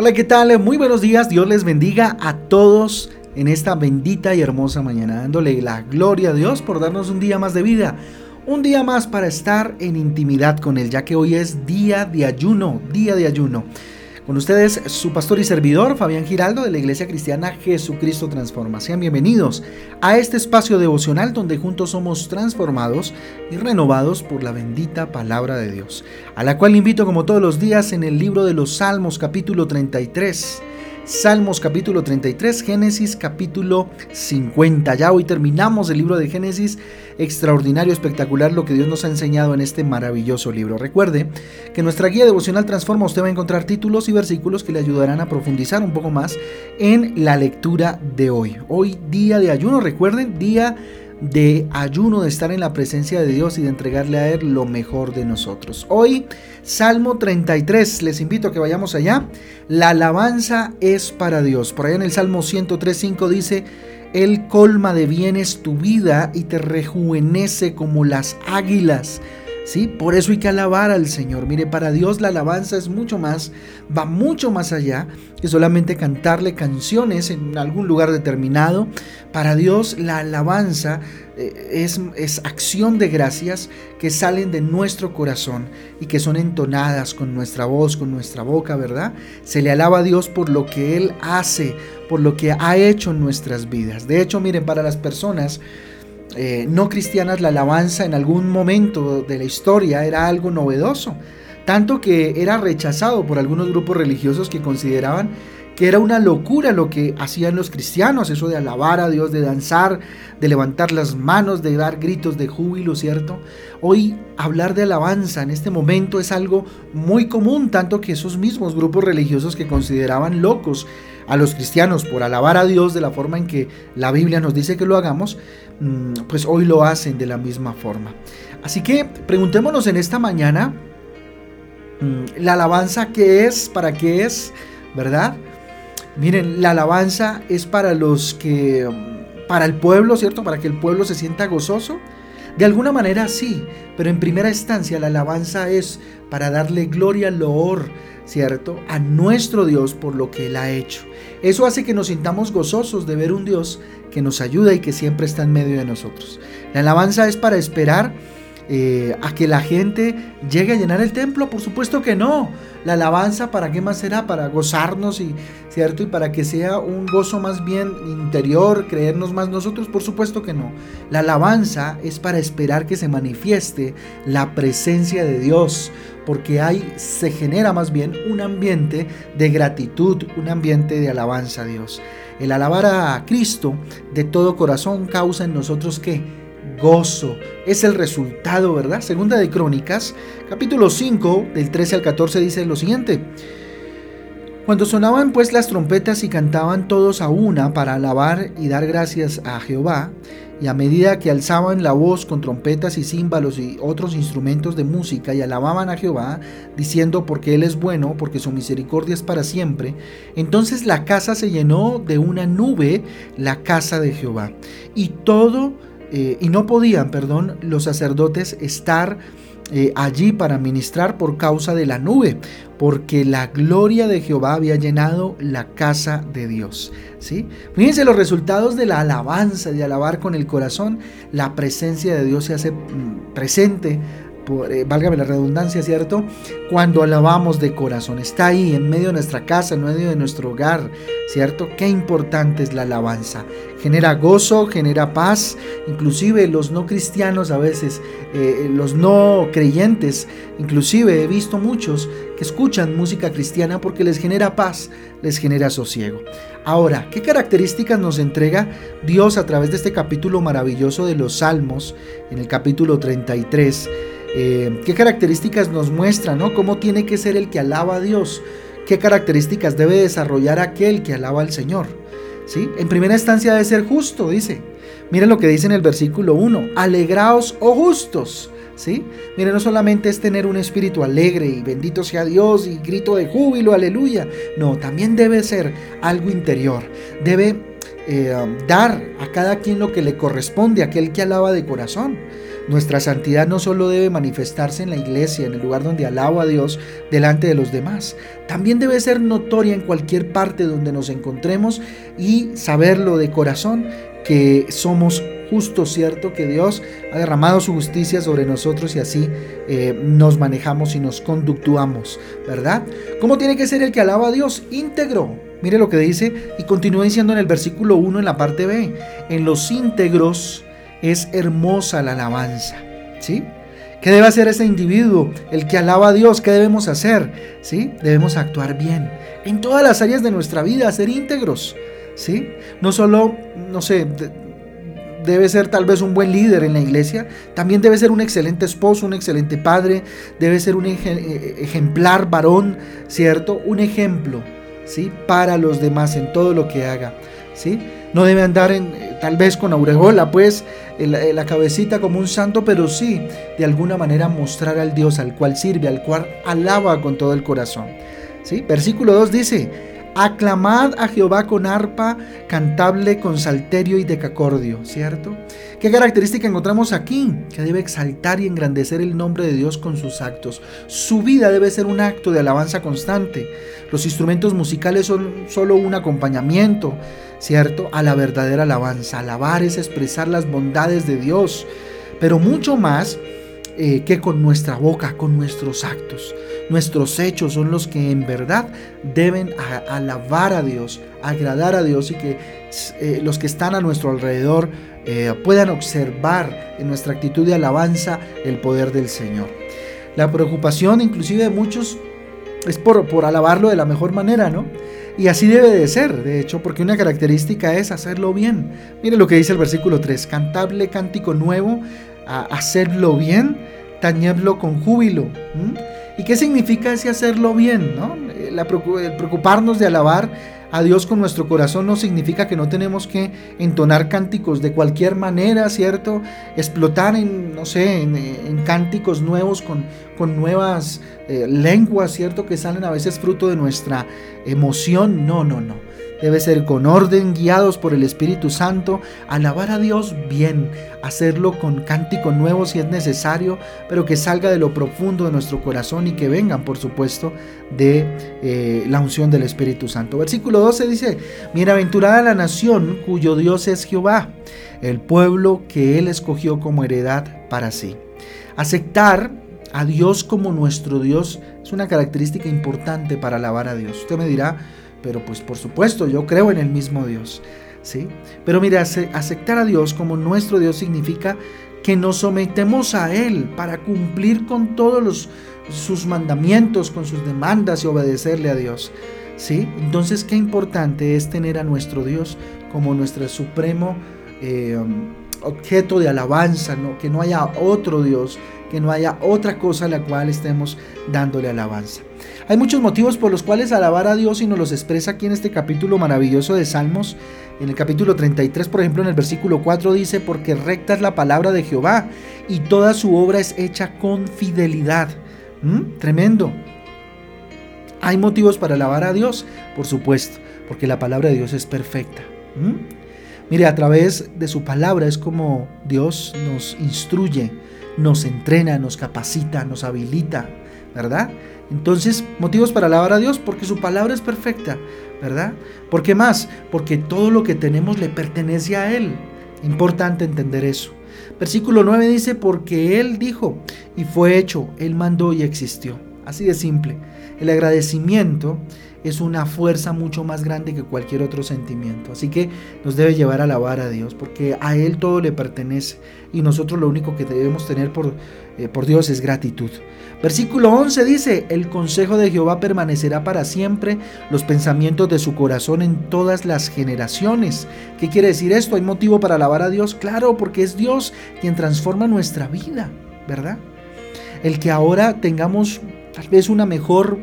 Hola, ¿qué tal? Muy buenos días. Dios les bendiga a todos en esta bendita y hermosa mañana, dándole la gloria a Dios por darnos un día más de vida. Un día más para estar en intimidad con Él, ya que hoy es día de ayuno, día de ayuno. Con ustedes, su pastor y servidor, Fabián Giraldo, de la Iglesia Cristiana Jesucristo Transforma. Sean bienvenidos a este espacio devocional donde juntos somos transformados y renovados por la bendita palabra de Dios, a la cual invito como todos los días en el libro de los Salmos capítulo 33 Salmos capítulo 33, Génesis capítulo 50. Ya hoy terminamos el libro de Génesis, extraordinario, espectacular lo que Dios nos ha enseñado en este maravilloso libro. Recuerde que nuestra guía devocional Transforma usted va a encontrar títulos y versículos que le ayudarán a profundizar un poco más en la lectura de hoy. Hoy día de ayuno, recuerden, día de ayuno, de estar en la presencia de Dios y de entregarle a Él lo mejor de nosotros. Hoy, Salmo 33, les invito a que vayamos allá. La alabanza es para Dios. Por allá en el Salmo 103.5 dice, Él colma de bienes tu vida y te rejuvenece como las águilas. ¿Sí? Por eso hay que alabar al Señor. Mire, para Dios la alabanza es mucho más, va mucho más allá que solamente cantarle canciones en algún lugar determinado. Para Dios la alabanza eh, es, es acción de gracias que salen de nuestro corazón y que son entonadas con nuestra voz, con nuestra boca, ¿verdad? Se le alaba a Dios por lo que Él hace, por lo que ha hecho en nuestras vidas. De hecho, miren, para las personas eh, no cristianas la alabanza en algún momento de la historia era algo novedoso, tanto que era rechazado por algunos grupos religiosos que consideraban que era una locura lo que hacían los cristianos, eso de alabar a Dios, de danzar, de levantar las manos, de dar gritos de júbilo, ¿cierto? Hoy hablar de alabanza en este momento es algo muy común, tanto que esos mismos grupos religiosos que consideraban locos a los cristianos por alabar a Dios de la forma en que la Biblia nos dice que lo hagamos, mm, pues hoy lo hacen de la misma forma. Así que preguntémonos en esta mañana, mm, la alabanza qué es, para qué es, ¿verdad? Miren, la alabanza es para los que, mm, para el pueblo, ¿cierto? Para que el pueblo se sienta gozoso. De alguna manera sí, pero en primera instancia la alabanza es para darle gloria, loor, ¿cierto? A nuestro Dios por lo que Él ha hecho. Eso hace que nos sintamos gozosos de ver un Dios que nos ayuda y que siempre está en medio de nosotros. La alabanza es para esperar eh, a que la gente llegue a llenar el templo? Por supuesto que no. La alabanza, ¿para qué más será? Para gozarnos y, ¿cierto? Y para que sea un gozo más bien interior, creernos más nosotros, por supuesto que no. La alabanza es para esperar que se manifieste la presencia de Dios, porque ahí se genera más bien un ambiente de gratitud, un ambiente de alabanza a Dios. El alabar a Cristo de todo corazón causa en nosotros que gozo. Es el resultado, ¿verdad? Segunda de Crónicas, capítulo 5, del 13 al 14 dice lo siguiente. Cuando sonaban pues las trompetas y cantaban todos a una para alabar y dar gracias a Jehová, y a medida que alzaban la voz con trompetas y címbalos y otros instrumentos de música y alababan a Jehová, diciendo porque Él es bueno, porque su misericordia es para siempre, entonces la casa se llenó de una nube, la casa de Jehová, y todo eh, y no podían, perdón, los sacerdotes estar eh, allí para ministrar por causa de la nube, porque la gloria de Jehová había llenado la casa de Dios. ¿sí? Fíjense los resultados de la alabanza, de alabar con el corazón, la presencia de Dios se hace mm, presente válgame la redundancia, ¿cierto? Cuando alabamos de corazón, está ahí en medio de nuestra casa, en medio de nuestro hogar, ¿cierto? Qué importante es la alabanza. Genera gozo, genera paz, inclusive los no cristianos a veces, eh, los no creyentes, inclusive he visto muchos que escuchan música cristiana porque les genera paz, les genera sosiego. Ahora, ¿qué características nos entrega Dios a través de este capítulo maravilloso de los Salmos, en el capítulo 33? Eh, qué características nos muestra, ¿no? Cómo tiene que ser el que alaba a Dios, qué características debe desarrollar aquel que alaba al Señor. ¿Sí? En primera instancia debe ser justo, dice. Miren lo que dice en el versículo 1, alegraos, oh justos. ¿Sí? Miren, no solamente es tener un espíritu alegre y bendito sea Dios y grito de júbilo, aleluya. No, también debe ser algo interior. Debe eh, dar a cada quien lo que le corresponde, aquel que alaba de corazón. Nuestra santidad no solo debe manifestarse en la iglesia, en el lugar donde alabo a Dios delante de los demás, también debe ser notoria en cualquier parte donde nos encontremos y saberlo de corazón que somos justo, cierto, que Dios ha derramado su justicia sobre nosotros y así eh, nos manejamos y nos conductuamos, ¿verdad? ¿Cómo tiene que ser el que alaba a Dios? Íntegro. Mire lo que dice y continúa diciendo en el versículo 1 en la parte B. En los íntegros es hermosa la alabanza, ¿sí? ¿Qué debe hacer ese individuo? El que alaba a Dios, ¿qué debemos hacer? ¿Sí? Debemos actuar bien en todas las áreas de nuestra vida, ser íntegros, ¿sí? No solo, no sé, debe ser tal vez un buen líder en la iglesia, también debe ser un excelente esposo, un excelente padre, debe ser un eh, ejemplar varón, ¿cierto? Un ejemplo, ¿sí? Para los demás en todo lo que haga, ¿sí? No debe andar en, eh, tal vez con aureola, pues, en la, cabecita como un santo, pero sí, de alguna manera mostrar al Dios al cual sirve, al cual alaba con todo el corazón. ¿Sí? Versículo 2 dice, Aclamad a Jehová con arpa, cantable con salterio y decacordio, ¿cierto? ¿Qué característica encontramos aquí? Que debe exaltar y engrandecer el nombre de Dios con sus actos. Su vida debe ser un acto de alabanza constante. Los instrumentos musicales son solo un acompañamiento, ¿cierto? A la verdadera alabanza. Alabar es expresar las bondades de Dios, pero mucho más eh, que con nuestra boca, con nuestros actos. Nuestros hechos son los que en verdad deben alabar a Dios, agradar a Dios y que eh, los que están a nuestro alrededor eh, puedan observar en nuestra actitud de alabanza el poder del Señor. La preocupación inclusive de muchos es por, por alabarlo de la mejor manera, ¿no? Y así debe de ser, de hecho, porque una característica es hacerlo bien. Mire lo que dice el versículo 3, cantable cántico nuevo hacerlo bien, tañerlo con júbilo. ¿Y qué significa ese hacerlo bien? ¿no? Eh, preocuparnos de alabar a Dios con nuestro corazón no significa que no tenemos que entonar cánticos de cualquier manera, ¿cierto? Explotar en, no sé, en, cánticos nuevos con, con nuevas eh, lenguas, ¿cierto? Que salen a veces fruto de nuestra emoción. No, no, no debe ser con orden, guiados por el Espíritu Santo, alabar a Dios bien, hacerlo con cántico nuevo si es necesario, pero que salga de lo profundo de nuestro corazón y que vengan, por supuesto, de eh, la unción del Espíritu Santo. Versículo 12 dice, Bienaventurada la nación cuyo Dios es Jehová, el pueblo que él escogió como heredad para sí. Aceptar a Dios como nuestro Dios es una característica importante para alabar a Dios. Usted me dirá, pero pues por supuesto, yo creo en el mismo Dios. ¿sí? Pero mira, aceptar a Dios como nuestro Dios significa que nos sometemos a Él para cumplir con todos sus mandamientos, con sus demandas y obedecerle a Dios. ¿sí? Entonces, qué importante es tener a nuestro Dios como nuestro supremo eh, objeto de alabanza, ¿no? que no haya otro Dios, que no haya otra cosa a la cual estemos dándole alabanza. Hay muchos motivos por los cuales alabar a Dios y nos los expresa aquí en este capítulo maravilloso de Salmos. En el capítulo 33, por ejemplo, en el versículo 4 dice, porque recta es la palabra de Jehová y toda su obra es hecha con fidelidad. ¿Mm? Tremendo. ¿Hay motivos para alabar a Dios? Por supuesto, porque la palabra de Dios es perfecta. ¿Mm? Mire, a través de su palabra es como Dios nos instruye, nos entrena, nos capacita, nos habilita, ¿verdad? Entonces, motivos para alabar a Dios, porque su palabra es perfecta, ¿verdad? ¿Por qué más? Porque todo lo que tenemos le pertenece a Él. Importante entender eso. Versículo 9 dice, porque Él dijo y fue hecho, Él mandó y existió. Así de simple. El agradecimiento es una fuerza mucho más grande que cualquier otro sentimiento. Así que nos debe llevar a alabar a Dios, porque a Él todo le pertenece y nosotros lo único que debemos tener por, eh, por Dios es gratitud. Versículo 11 dice, el consejo de Jehová permanecerá para siempre, los pensamientos de su corazón en todas las generaciones. ¿Qué quiere decir esto? ¿Hay motivo para alabar a Dios? Claro, porque es Dios quien transforma nuestra vida, ¿verdad? El que ahora tengamos tal vez una mejor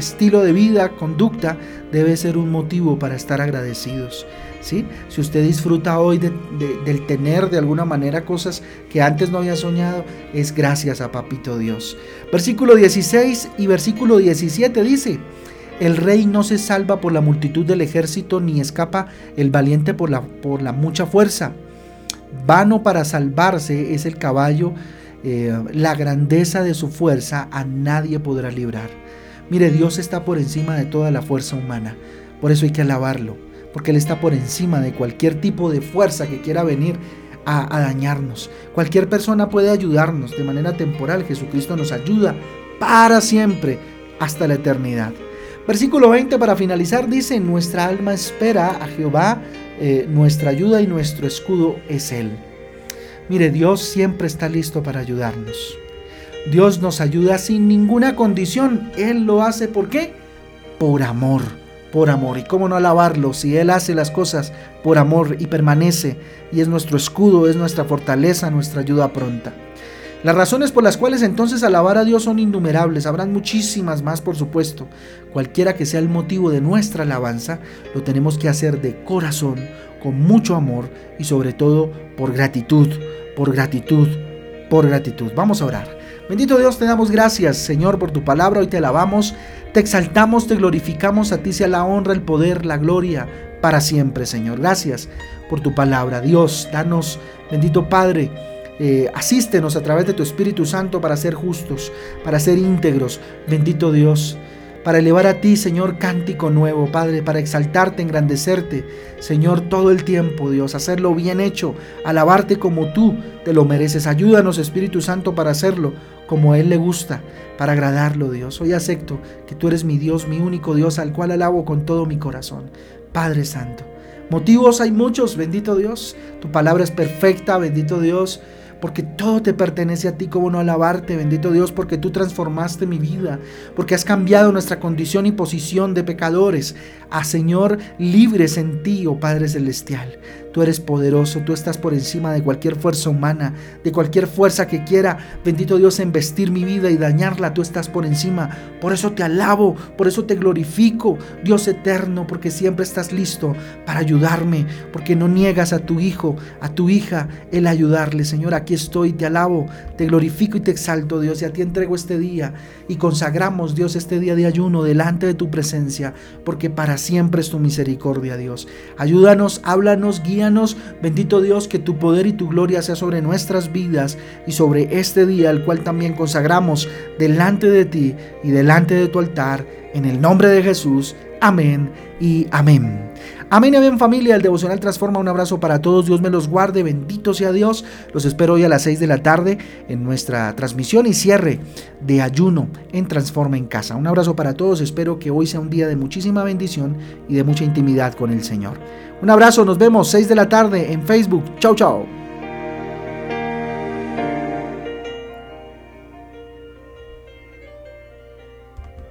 estilo de vida, conducta, debe ser un motivo para estar agradecidos. ¿sí? Si usted disfruta hoy del tener de alguna manera cosas que antes no había soñado, es gracias a Papito Dios. Versículo 16 y versículo 17 dice, el rey no se salva por la multitud del ejército, ni escapa el valiente por la, por la mucha fuerza. vano para salvarse es el caballo, eh, la grandeza de su fuerza a nadie podrá librar. Mire, Dios está por encima de toda la fuerza humana, por eso hay que alabarlo, porque Él está por encima de cualquier tipo de fuerza que quiera venir a, dañarnos. Cualquier persona puede ayudarnos de manera temporal, Jesucristo nos ayuda para siempre, hasta la eternidad. Versículo 20 para finalizar dice, nuestra alma espera a Jehová, eh, nuestra ayuda y nuestro escudo es Él. Mire, Dios siempre está listo para ayudarnos. Dios nos ayuda sin ninguna condición. Él lo hace ¿por qué? Por amor, por amor. ¿Y cómo no alabarlo si Él hace las cosas por amor y permanece y es nuestro escudo, es nuestra fortaleza, nuestra ayuda pronta? Las razones por las cuales entonces alabar a Dios son innumerables, habrán muchísimas más por supuesto. Cualquiera que sea el motivo de nuestra alabanza, lo tenemos que hacer de corazón, con mucho amor y sobre todo por gratitud, por gratitud, por gratitud. Vamos a orar. Bendito Dios, te damos gracias, Señor, por tu palabra. Hoy te alabamos, te exaltamos, te glorificamos. A ti sea la honra, el poder, la gloria para siempre, Señor. Gracias por tu palabra. Dios, danos, bendito Padre eh, asístenos a través de tu Espíritu Santo para ser justos, para ser íntegros, bendito Dios, para elevar a ti, Señor, cántico nuevo, Padre, para exaltarte, engrandecerte, Señor, todo el tiempo, Dios, hacerlo bien hecho, alabarte como tú te lo mereces. Ayúdanos, Espíritu Santo, para hacerlo como Él le gusta, para agradarlo, Dios. Hoy acepto que tú eres mi Dios, mi único Dios, al cual alabo con todo mi corazón. Padre Santo. Motivos hay muchos, bendito Dios. Tu palabra es perfecta, bendito Dios porque todo te pertenece a ti, como no alabarte, bendito Dios, porque tú transformaste mi vida, porque has cambiado nuestra condición y posición de pecadores a Señor libres en ti, oh Padre Celestial. Tú eres poderoso, tú estás por encima de cualquier fuerza humana, de cualquier fuerza que quiera, bendito Dios, embestir mi vida y dañarla, tú estás por encima. Por eso te alabo, por eso te glorifico, Dios eterno, porque siempre estás listo para ayudarme, porque no niegas a tu hijo, a tu hija, el ayudarle. Señor, aquí estoy, te alabo, te glorifico y te exalto, Dios, y a ti entrego este día y consagramos, Dios, este día de ayuno delante de tu presencia, porque para siempre es tu misericordia, Dios. Ayúdanos, háblanos, guía bendito Dios, que tu poder y tu gloria sea sobre nuestras vidas y sobre este día, el cual también consagramos delante de ti y delante de tu altar, en el nombre de Jesús. Amén y amén. Amén amén familia, el devocional transforma un abrazo para todos, Dios me los guarde, bendito sea Dios, los espero hoy a las 6 de la tarde en nuestra transmisión y cierre de ayuno en Transforma en Casa. Un abrazo para todos, espero que hoy sea un día de muchísima bendición y de mucha intimidad con el Señor. Un abrazo, nos vemos 6 de la tarde en Facebook, chao chao.